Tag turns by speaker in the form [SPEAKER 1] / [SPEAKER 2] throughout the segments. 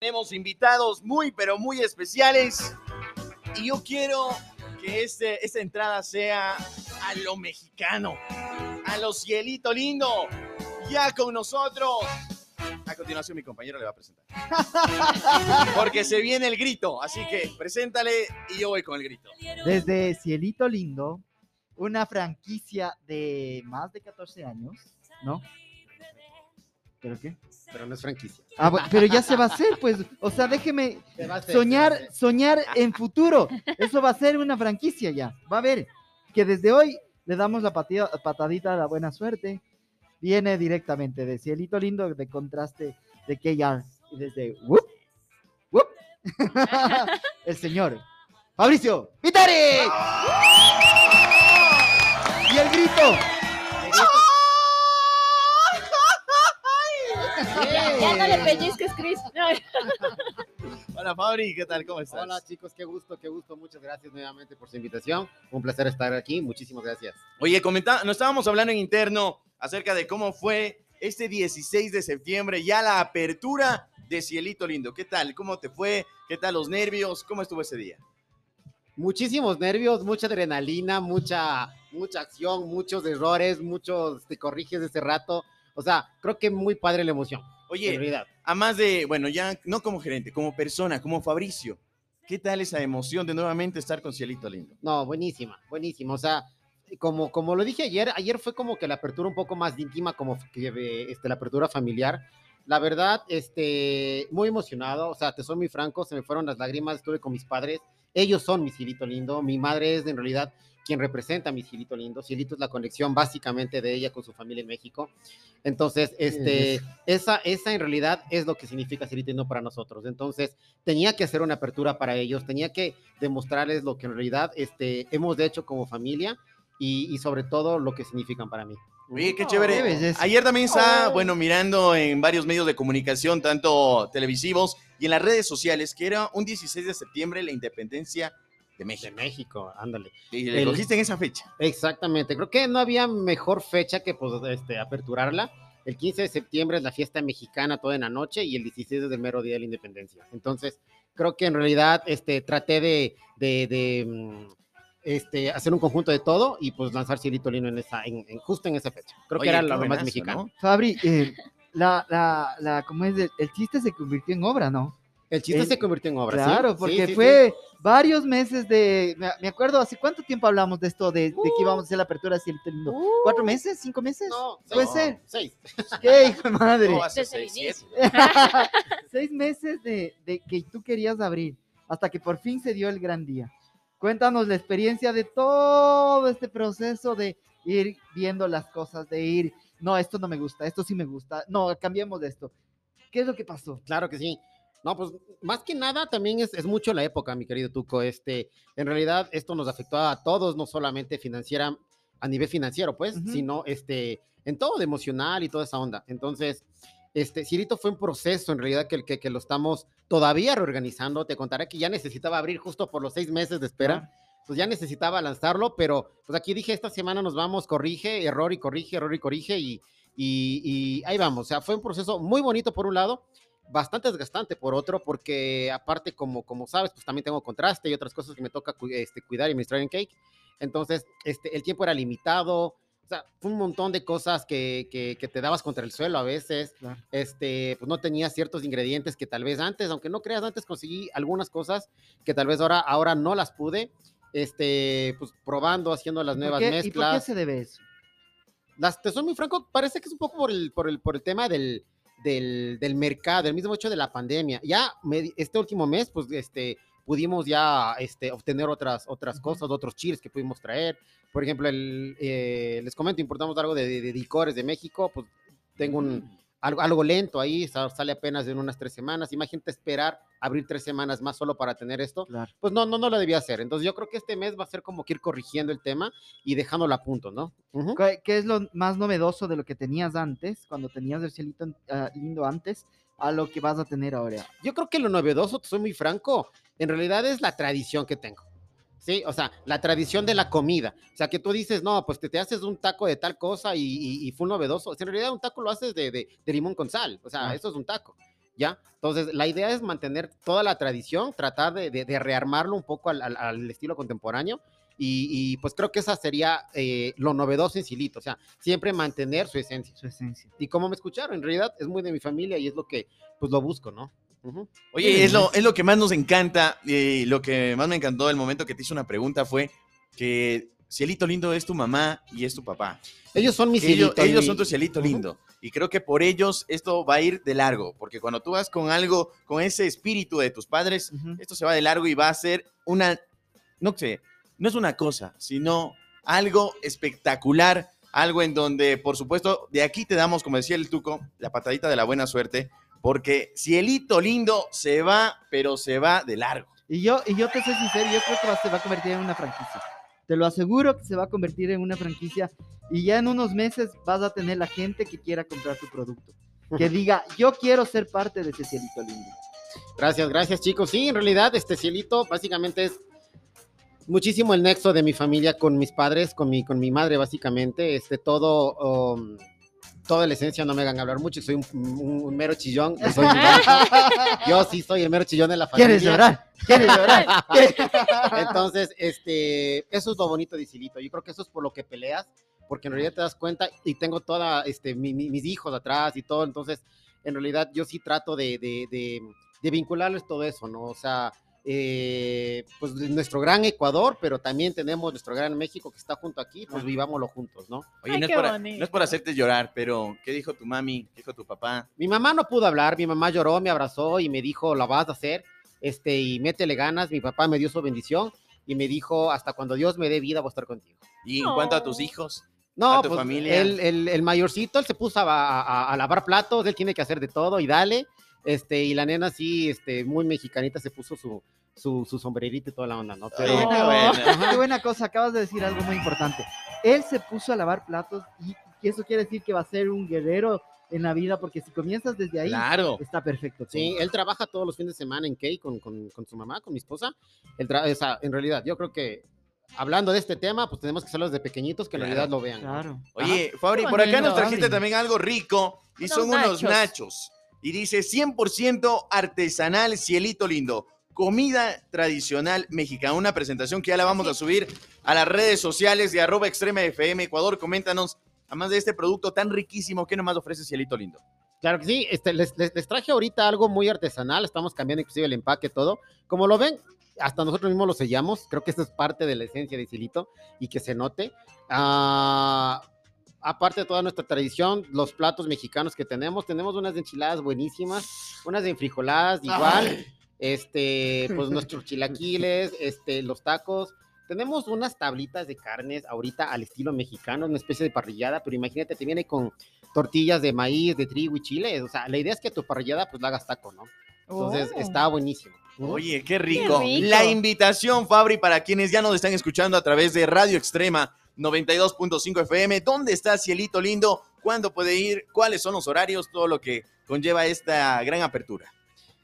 [SPEAKER 1] Tenemos invitados muy, pero muy especiales. Y yo quiero que este, esta entrada sea a lo mexicano, a lo cielito lindo. Ya con nosotros. A continuación mi compañero le va a presentar. Porque se viene el grito, así que preséntale y yo voy con el grito.
[SPEAKER 2] Desde Cielito Lindo, una franquicia de más de 14 años, ¿no? ¿Pero qué?
[SPEAKER 3] Pero no es franquicia.
[SPEAKER 2] Ah, pero ya se va a hacer, pues. O sea, déjeme
[SPEAKER 3] hacer,
[SPEAKER 2] soñar, soñar en futuro. Eso va a ser una franquicia ya. Va a ver que desde hoy le damos la patida- patadita a la buena suerte. Viene directamente de Cielito Lindo, de contraste de KR. Y desde Whoop, Whoop, el señor Fabricio Vitari. Y el grito.
[SPEAKER 4] Ya no le pellizques, Chris.
[SPEAKER 1] Hola Fabri, ¿qué tal? ¿Cómo estás?
[SPEAKER 3] Hola chicos, qué gusto, qué gusto. Muchas gracias nuevamente por su invitación. Un placer estar aquí. Muchísimas gracias.
[SPEAKER 1] Oye, comenta, nos estábamos hablando en interno acerca de cómo fue este 16 de septiembre, ya la apertura de Cielito Lindo. ¿Qué tal? ¿Cómo te fue? ¿Qué tal los nervios? ¿Cómo estuvo ese día?
[SPEAKER 3] Muchísimos nervios, mucha adrenalina, mucha, mucha acción, muchos errores, muchos te corriges de ese rato. O sea, creo que muy padre la emoción.
[SPEAKER 1] Oye, a más de, bueno, ya no como gerente, como persona, como Fabricio, ¿qué tal esa emoción de nuevamente estar con Cielito Lindo?
[SPEAKER 3] No, buenísima, buenísima. O sea, como, como lo dije ayer, ayer fue como que la apertura un poco más íntima, como que este, la apertura familiar. La verdad, este, muy emocionado. O sea, te soy muy franco, se me fueron las lágrimas. Estuve con mis padres. Ellos son mi Cielito lindo. Mi madre es en realidad quien representa a mi Cielito lindo. Cielito es la conexión básicamente de ella con su familia en México. Entonces, este, esa, esa en realidad es lo que significa Cielito lindo para nosotros. Entonces, tenía que hacer una apertura para ellos, tenía que demostrarles lo que en realidad este, hemos hecho como familia y, y sobre todo lo que significan para mí.
[SPEAKER 1] Oye, qué chévere. Ayer también está, bueno, mirando en varios medios de comunicación, tanto televisivos y en las redes sociales, que era un 16 de septiembre la independencia de
[SPEAKER 3] De
[SPEAKER 1] México.
[SPEAKER 3] México, ándale.
[SPEAKER 1] Y le
[SPEAKER 3] El-
[SPEAKER 1] cogiste en esa fecha.
[SPEAKER 3] Exactamente, creo que no había mejor fecha que pues, este, aperturarla. El 15 de septiembre es la fiesta mexicana toda en la noche y el 16 es el mero día de la independencia. Entonces, creo que en realidad este, traté de, de, de, mm, este, hacer un conjunto de todo y pues lanzar Cielito Lino en esa, en, en- justo en esa fecha. Creo
[SPEAKER 1] Oye,
[SPEAKER 3] que era lo más mexicano.
[SPEAKER 1] ¿no?
[SPEAKER 2] Fabri, eh, la, la, la, ¿cómo es? El, el chiste se convirtió en obra, ¿no?
[SPEAKER 3] El chiste
[SPEAKER 2] El-
[SPEAKER 3] se convirtió en obra. ¿sí?
[SPEAKER 2] Claro,
[SPEAKER 3] Sí,
[SPEAKER 2] porque
[SPEAKER 3] sí,
[SPEAKER 2] fue varios meses de. Me, acuerdo, ¿hace cuánto tiempo hablamos de esto? De, de
[SPEAKER 3] Uh.
[SPEAKER 2] que íbamos a hacer la apertura de Cielito Lindo. ¿Cuatro meses? ¿Cinco meses?
[SPEAKER 3] No,
[SPEAKER 2] Puede
[SPEAKER 3] seis.
[SPEAKER 2] ser.
[SPEAKER 3] Seis.
[SPEAKER 2] ¿Qué, hijo de madre?
[SPEAKER 1] No, hace seis,
[SPEAKER 4] inicio.
[SPEAKER 2] Seis meses de, de que tú querías abrir, hasta que por fin se dio el gran día. Cuéntanos la experiencia de todo este proceso de ir viendo las cosas, de ir, no, esto no me gusta, esto sí me gusta, no, cambiemos de esto. ¿Qué es lo que pasó?
[SPEAKER 3] Claro que sí. No, pues más que nada también es, es mucho la época, mi querido Tuco. Este, en realidad esto nos afectó a todos, no solamente financiera, a nivel financiero, pues,
[SPEAKER 2] Ujú.
[SPEAKER 3] sino este, en todo de emocional y toda esa onda. Entonces, este, Cirito fue un proceso en realidad que, que, que lo estamos todavía reorganizando. Te contaré que ya necesitaba abrir justo por los seis meses de espera. Pues ya necesitaba lanzarlo, pero pues aquí dije, esta semana nos vamos, corrige, error y corrige, error y corrige, y, y, y ahí vamos. O sea, fue un proceso muy bonito por un lado, bastante desgastante por otro, porque aparte, como, como sabes, pues también tengo contraste y otras cosas que me toca este, cuidar y administrar en Cake. Entonces, este, el tiempo era limitado. O sea, fue un montón de cosas que, que, que te dabas contra el suelo a veces.
[SPEAKER 2] Claro.
[SPEAKER 3] Este, pues no tenías ciertos ingredientes que tal vez antes, aunque no creas, antes conseguí algunas cosas que tal vez ahora, ahora no las pude. Este, pues probando, haciendo las
[SPEAKER 2] ¿Por
[SPEAKER 3] nuevas
[SPEAKER 2] qué- ¿Y por qué
[SPEAKER 3] mezclas.
[SPEAKER 2] se debe eso?
[SPEAKER 3] Las, te soy muy franco, parece que es un poco por el, por el, por el tema del, del, del mercado, el mismo hecho de la pandemia. Ya me- este último mes, pues, este, pudimos ya este, obtener otras, otras cosas, otros chiles que pudimos traer. Por ejemplo, el, eh, les comento, importamos algo de, de- de licores de México, pues tengo un, algo, algo lento ahí, sa- sale apenas en unas tres semanas. Imagínate esperar abrir tres semanas más solo para tener esto.
[SPEAKER 2] Claro.
[SPEAKER 3] Pues no, no, no lo debía hacer. Entonces yo creo que este mes va a ser como que ir corrigiendo el tema y dejándolo a punto, ¿no? Ujú.
[SPEAKER 2] ¿Qué, qué es lo más novedoso de lo que tenías antes, cuando tenías el cielito ah, lindo antes, a lo que vas a tener ahora?
[SPEAKER 3] Yo creo que lo novedoso, soy muy franco, en realidad es la tradición que tengo. Sí, o sea, la tradición de la comida. O sea, que tú dices, no, pues te, te haces un taco de tal cosa y, y, y fue novedoso. O sea, en realidad un taco lo haces de, de, de limón con sal. O sea,
[SPEAKER 2] Ah.
[SPEAKER 3] eso es un taco. ¿ya? Entonces, la idea es mantener toda la tradición, tratar de, de- de rearmarlo un poco al, al- al estilo contemporáneo. Y, y, pues creo que esa sería eh, lo novedoso en Silito, o sea, siempre mantener su esencia.
[SPEAKER 2] Su esencia.
[SPEAKER 3] Y como me escucharon, en realidad es muy de mi familia y es lo que pues lo busco, ¿no? Ujú.
[SPEAKER 1] Oye, es lo, es lo que más nos encanta y lo que más me encantó del momento que te hice una pregunta fue que Cielito Lindo es tu mamá y es tu papá.
[SPEAKER 3] Ellos son mis
[SPEAKER 1] Ellos,
[SPEAKER 3] Cielito,
[SPEAKER 1] ellos son tu Cielito. Lindo. Y creo que por ellos esto va a ir de largo, porque cuando tú vas con algo, con ese espíritu de tus padres,
[SPEAKER 2] Ujú.
[SPEAKER 1] esto se va de largo y va a ser una, no sé, no es una cosa, sino algo espectacular, algo en donde, por supuesto, de aquí te damos, como decía el Tuco, la patadita de la buena suerte, porque Cielito Lindo se va, pero se va de largo.
[SPEAKER 2] Y yo, y yo te soy sincero, yo creo que va, se va a convertir en una franquicia. Te lo aseguro que se va a convertir en una franquicia y ya en unos meses vas a tener la gente que quiera comprar tu producto. Que diga, yo quiero ser parte de ese cielito lindo.
[SPEAKER 3] Gracias, gracias chicos. Sí, en realidad este cielito básicamente es muchísimo el nexo de mi familia con mis padres, con mi, con mi madre básicamente. Este todo, um, toda la esencia, no me hagan hablar mucho, soy un, un- un mero chillón. Yo, soy- yo sí soy el mero chillón de la familia.
[SPEAKER 2] ¿Quieres llorar? ¿Quieres llorar?
[SPEAKER 3] Entonces, este, eso es lo bonito de Silito. Yo creo que eso es por lo que peleas, porque en realidad te das cuenta y tengo toda, este, mi- mi- mis hijos atrás y todo. Entonces, en realidad yo sí trato de, de, de- de vincularles todo eso, ¿no? O sea, eh, pues nuestro gran Ecuador, pero también tenemos nuestro gran México que está junto aquí, pues vivámoslo juntos, ¿no?
[SPEAKER 1] Oye,
[SPEAKER 4] Ay,
[SPEAKER 1] no, es
[SPEAKER 4] bonito.
[SPEAKER 1] no es por hacerte llorar, pero ¿qué dijo tu mami? ¿Qué dijo tu papá?
[SPEAKER 3] Mi mamá no pudo hablar, mi mamá lloró, me abrazó y me dijo, la vas a hacer, este, y métele ganas. Mi papá me dio su bendición y me dijo, hasta cuando Dios me dé vida voy a estar contigo.
[SPEAKER 1] Y en cuanto a tus hijos,
[SPEAKER 3] No,
[SPEAKER 1] ¿A tu
[SPEAKER 3] pues
[SPEAKER 1] familia?
[SPEAKER 3] El, el- el mayorcito, él se puso a, a- a lavar platos, él tiene que hacer de todo y dale. Este, y la nena sí, este, muy mexicanita, se puso su, su, su sombrerito y toda la onda, ¿no? Pero,
[SPEAKER 1] Oye, qué buena.
[SPEAKER 2] Qué buena cosa, acabas de decir algo muy importante. Él se puso a lavar platos y, y eso quiere decir que va a ser un guerrero en la vida, porque si comienzas desde ahí,
[SPEAKER 1] claro.
[SPEAKER 2] está perfecto. todo.
[SPEAKER 3] sí, él trabaja todos los fines de semana en Key con, con, con su mamá, con mi esposa. Él o sea, en realidad, yo creo que hablando de este tema, pues tenemos que hacerlo desde pequeñitos, que en
[SPEAKER 1] Claro.
[SPEAKER 3] realidad lo vean. ¿no?
[SPEAKER 2] Claro.
[SPEAKER 1] Oye, Fabri, por acá nos trajiste también algo rico y
[SPEAKER 4] Unos
[SPEAKER 1] son unos
[SPEAKER 4] nachos.
[SPEAKER 1] Y dice 100% artesanal, cielito lindo. Comida tradicional mexicana. Una presentación que ya la vamos a subir a las redes sociales de arroba extrema FM Ecuador. Coméntanos, además de este producto tan riquísimo, ¿qué nomás ofrece cielito lindo?
[SPEAKER 3] Claro que sí, este, les, les- les traje ahorita algo muy artesanal, estamos cambiando inclusive el empaque, todo. Como lo ven, hasta nosotros mismos lo sellamos, creo que esto es parte de la esencia de Silito y que se note. Ah, aparte de toda nuestra tradición, los platos mexicanos que tenemos, tenemos unas enchiladas buenísimas, unas enfrijoladas igual,
[SPEAKER 1] Ay.
[SPEAKER 3] este, pues nuestros chilaquiles, este, los tacos. Tenemos unas tablitas de carnes ahorita al estilo mexicano, una especie de parrillada, pero imagínate, te viene con tortillas de maíz, de trigo y chile. O sea, la idea es que tu parrillada pues la hagas taco, ¿no? Entonces
[SPEAKER 4] Oh.
[SPEAKER 3] está buenísimo.
[SPEAKER 1] Oye, qué rico.
[SPEAKER 4] rico.
[SPEAKER 1] La invitación, Fabri, para quienes ya nos están escuchando a través de Radio Extrema 92.5 FM. ¿Dónde está Cielito Lindo? ¿Cuándo puede ir? ¿Cuáles son los horarios? Todo lo que conlleva esta gran apertura.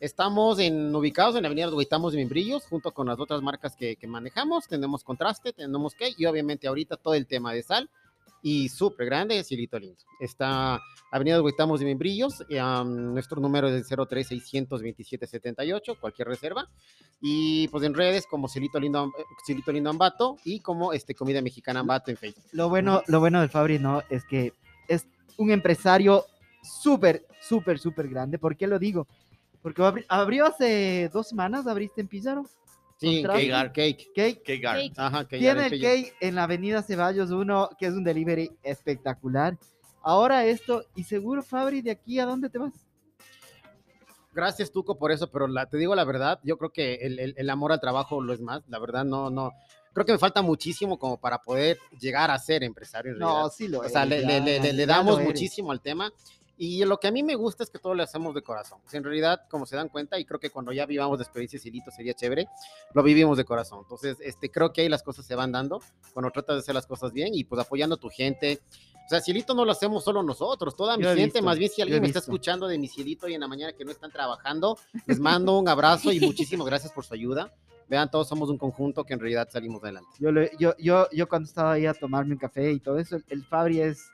[SPEAKER 3] Estamos en, ubicados en la avenida Huitamos de Membrillos, junto con las otras marcas que, que manejamos. Tenemos contraste, tenemos que, y obviamente ahorita todo el tema de sal. Y súper grande, Cielito Lindo. Está Avenida Huitamos de Membrillos. am, nuestro número es el 03600 cualquier reserva. Y pues en redes como Cielito Lindo, Am- Cielito Lindo Ambato y como este, Comida Mexicana Ambato en Facebook.
[SPEAKER 2] Lo bueno, lo bueno del Fabri, ¿no? Es que es un empresario súper, súper, súper grande. ¿Por qué lo digo? Porque abri- abrió hace dos semanas, abriste en Pizarro.
[SPEAKER 3] Sí, cake, cake.
[SPEAKER 2] Cake.
[SPEAKER 4] Cake.
[SPEAKER 3] Ajá, ya
[SPEAKER 2] Tiene el cake en la avenida Ceballos 1, que es un delivery espectacular. Ahora esto, y seguro, Fabri, ¿de aquí a dónde te vas?
[SPEAKER 3] gracias Tuco por eso, pero la, te digo la verdad, yo creo que el, el- el amor al trabajo lo es más, la verdad no, no, creo que me falta muchísimo como para poder llegar a ser empresario. en realidad.
[SPEAKER 2] sí lo
[SPEAKER 3] o sea, le, le- le- le- le damos muchísimo al tema y lo que a mí me gusta es que todo lo hacemos de corazón. Sea, en realidad, como se dan cuenta, y creo que cuando ya vivamos de experiencia Silito sería chévere, lo vivimos de corazón. Entonces, este, creo que ahí las cosas se van dando cuando tratas de hacer las cosas bien y pues apoyando a tu gente. O sea, Cielito no lo hacemos solo nosotros, toda mi gente,
[SPEAKER 2] visto,
[SPEAKER 3] más bien si alguien me está escuchando de mi Cielito y en la mañana que no están trabajando, les mando un abrazo y muchísimas gracias por su ayuda. Vean, todos somos un conjunto que en realidad salimos adelante.
[SPEAKER 2] Yo, yo, yo, yo cuando estaba ahí a tomarme un café y todo eso, el, Fabri es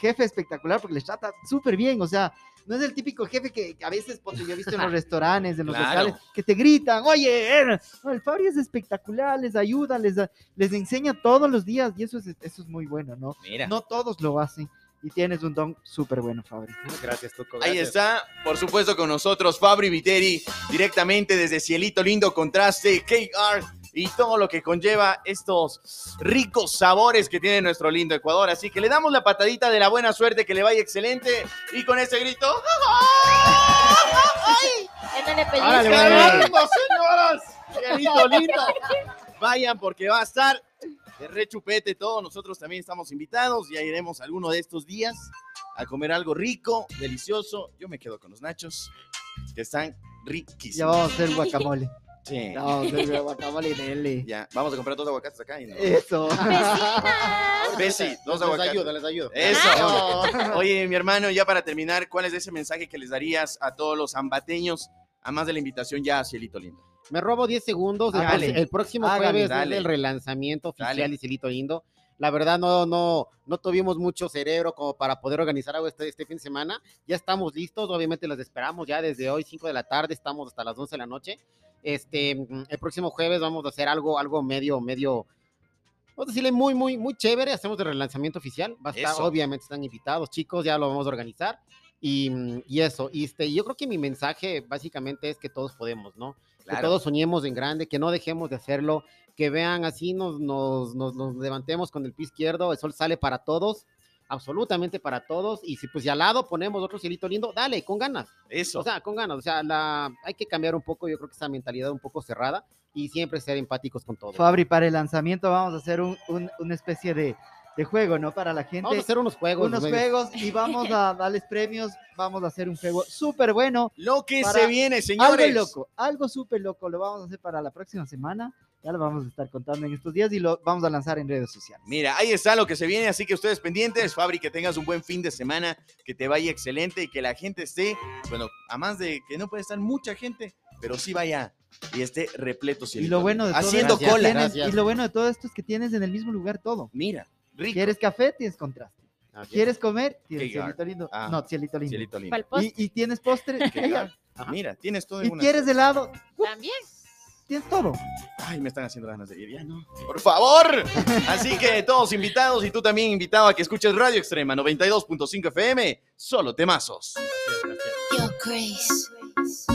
[SPEAKER 2] jefe espectacular porque les trata súper bien. O sea, No es el típico jefe que a veces, ponte, yo he visto en los
[SPEAKER 1] Ah,
[SPEAKER 2] restaurantes, en los
[SPEAKER 1] Claro.
[SPEAKER 2] locales, que te gritan, oye, er, no, el Fabri es espectacular, les ayuda, les, les enseña todos los días y eso es, eso es muy bueno, ¿no?
[SPEAKER 1] Mira.
[SPEAKER 2] No todos lo hacen y tienes un don súper bueno, Fabri.
[SPEAKER 3] Gracias, Tuco.
[SPEAKER 1] Ahí está, por supuesto, con nosotros Fabri Viteri, directamente desde Cielito Lindo Contraste, Cake Art y todo lo que conlleva estos ricos sabores que tiene nuestro lindo Ecuador. Así que le damos la patadita de la buena suerte, que le vaya excelente. Y con ese grito,
[SPEAKER 4] Ya.
[SPEAKER 1] ¡Caramba, señoras! Cielito Lindo. Vayan porque va a estar de rechupete todo. Nosotros también estamos invitados. Ya iremos alguno de estos días a comer algo rico, delicioso. Yo me quedo con los nachos, que están
[SPEAKER 2] Ya
[SPEAKER 1] riquísimos.
[SPEAKER 2] vamos a hacer guacamole.
[SPEAKER 1] Sí.
[SPEAKER 2] Guacamole, Nelly.
[SPEAKER 1] Ya, vamos a comprar dos aguacates acá. Y no.
[SPEAKER 2] Eso.
[SPEAKER 1] Bessie, dos
[SPEAKER 3] Les
[SPEAKER 1] aguacates.
[SPEAKER 3] ayudo, les ayudo.
[SPEAKER 1] Eso. Oye, mi hermano, ya para terminar, ¿cuál es ese mensaje que les darías a todos los ambateños, a más de la invitación ya a Cielito Lindo?
[SPEAKER 3] Me robo 10 segundos. El,
[SPEAKER 1] Dale.
[SPEAKER 3] el próximo jueves
[SPEAKER 1] dale.
[SPEAKER 3] es el relanzamiento oficial
[SPEAKER 1] Dale.
[SPEAKER 3] de Cielito Lindo. La verdad, no, no, no tuvimos mucho cerebro como para poder organizar algo este, este fin de semana. Ya estamos listos, obviamente los esperamos ya desde hoy, 5 de la tarde, estamos hasta las 11 de la noche. Este, mm, el próximo jueves vamos a hacer algo, algo medio, medio, vamos a decirle muy, muy, muy chévere. Hacemos el relanzamiento oficial. Va a estar, obviamente están invitados, chicos, ya lo vamos a organizar. Y, mm, y eso, y este, yo creo que mi mensaje básicamente es que todos podemos, ¿no? que todos soñemos en grande, que no dejemos de hacerlo, que vean así, nos, nos, nos, nos levantemos con el pie izquierdo, el sol sale para todos, absolutamente para todos, y si pues ya al lado ponemos otro cielito lindo, dale, con ganas,
[SPEAKER 1] Eso.
[SPEAKER 3] o sea, con ganas, o sea, la, hay que cambiar un poco, yo creo que esa mentalidad un poco cerrada, y siempre ser empáticos con todos.
[SPEAKER 2] Fabri, para el lanzamiento vamos a hacer un- un- una especie de, de juego, ¿no? Para la gente.
[SPEAKER 3] Vamos a hacer unos juegos.
[SPEAKER 2] unos juegos y vamos a darles premios. Vamos a hacer un juego súper bueno.
[SPEAKER 1] Lo que se viene, señores.
[SPEAKER 2] Algo loco, algo súper loco. Lo vamos a hacer para la próxima semana. Ya lo vamos a estar contando en estos días y lo vamos a lanzar en redes sociales.
[SPEAKER 1] Mira, ahí está lo que se viene, así que ustedes pendientes, Fabri, que tengas un buen fin de semana, que te vaya excelente y que la gente esté, bueno, a más de que no puede estar mucha gente, pero sí vaya y esté repleto.
[SPEAKER 2] Y
[SPEAKER 1] Cielito
[SPEAKER 2] lo bueno de todo
[SPEAKER 1] Haciendo
[SPEAKER 3] Gracias,
[SPEAKER 1] cola.
[SPEAKER 3] gracias.
[SPEAKER 2] y lo bueno de todo esto es que tienes en el mismo lugar todo.
[SPEAKER 1] Mira, rico.
[SPEAKER 2] ¿Quieres café? Tienes contraste. ¿Quieres comer? Tienes cielito lindo.
[SPEAKER 1] Ah,
[SPEAKER 2] no, cielito lindo.
[SPEAKER 1] Cielito lindo.
[SPEAKER 2] Y, y tienes postre.
[SPEAKER 1] Mira, tienes todo en
[SPEAKER 2] y
[SPEAKER 1] una-
[SPEAKER 2] quieres helado.
[SPEAKER 4] también.
[SPEAKER 2] Tienes todo.
[SPEAKER 1] Ay, me están haciendo ganas de ir, no. Por favor. Así que todos invitados y tú también invitado a que escuches Radio Extrema 92.5 FM, solo temazos.
[SPEAKER 3] Gracias.
[SPEAKER 5] Your grace.